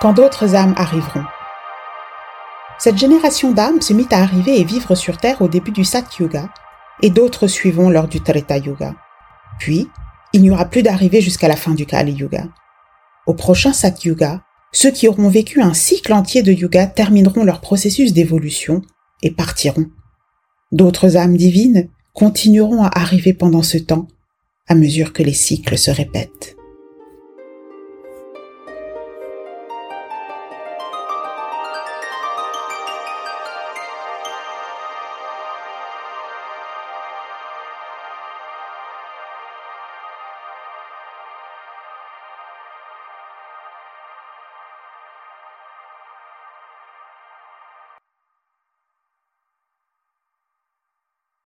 quand d'autres âmes arriveront. Cette génération d'âmes se mit à arriver et vivre sur Terre au début du Sat Yuga, et d'autres suivront lors du Treta Yuga. Puis, il n'y aura plus d'arrivée jusqu'à la fin du Kali Yuga. Au prochain Sat Yuga, ceux qui auront vécu un cycle entier de Yuga termineront leur processus d'évolution et partiront. D'autres âmes divines continueront à arriver pendant ce temps, à mesure que les cycles se répètent.